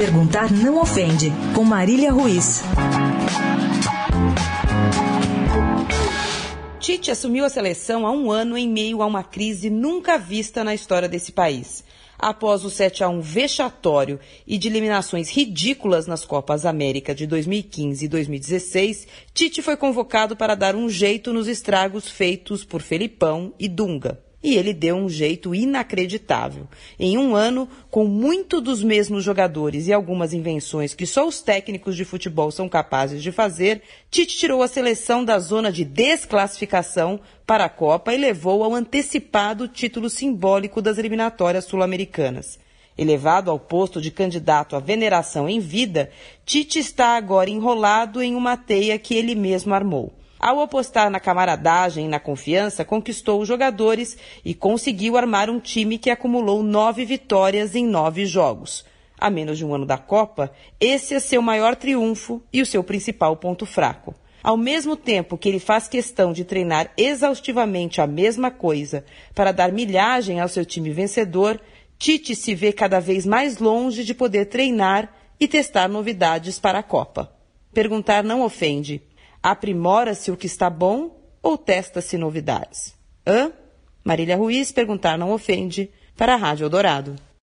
Perguntar não ofende, com Marília Ruiz. Tite assumiu a seleção há um ano em meio a uma crise nunca vista na história desse país. Após o 7 a 1 vexatório e de eliminações ridículas nas Copas América de 2015 e 2016, Tite foi convocado para dar um jeito nos estragos feitos por Felipão e Dunga. E ele deu um jeito inacreditável. Em um ano, com muito dos mesmos jogadores e algumas invenções que só os técnicos de futebol são capazes de fazer, Tite tirou a seleção da zona de desclassificação para a Copa e levou ao antecipado título simbólico das eliminatórias sul-americanas. Elevado ao posto de candidato à veneração em vida, Tite está agora enrolado em uma teia que ele mesmo armou. Ao apostar na camaradagem e na confiança, conquistou os jogadores e conseguiu armar um time que acumulou nove vitórias em nove jogos. A menos de um ano da Copa, esse é seu maior triunfo e o seu principal ponto fraco. Ao mesmo tempo que ele faz questão de treinar exaustivamente a mesma coisa para dar milhagem ao seu time vencedor, Tite se vê cada vez mais longe de poder treinar e testar novidades para a Copa. Perguntar não ofende. Aprimora-se o que está bom ou testa-se novidades? Hã? Marília Ruiz perguntar não ofende para a Rádio Eldorado.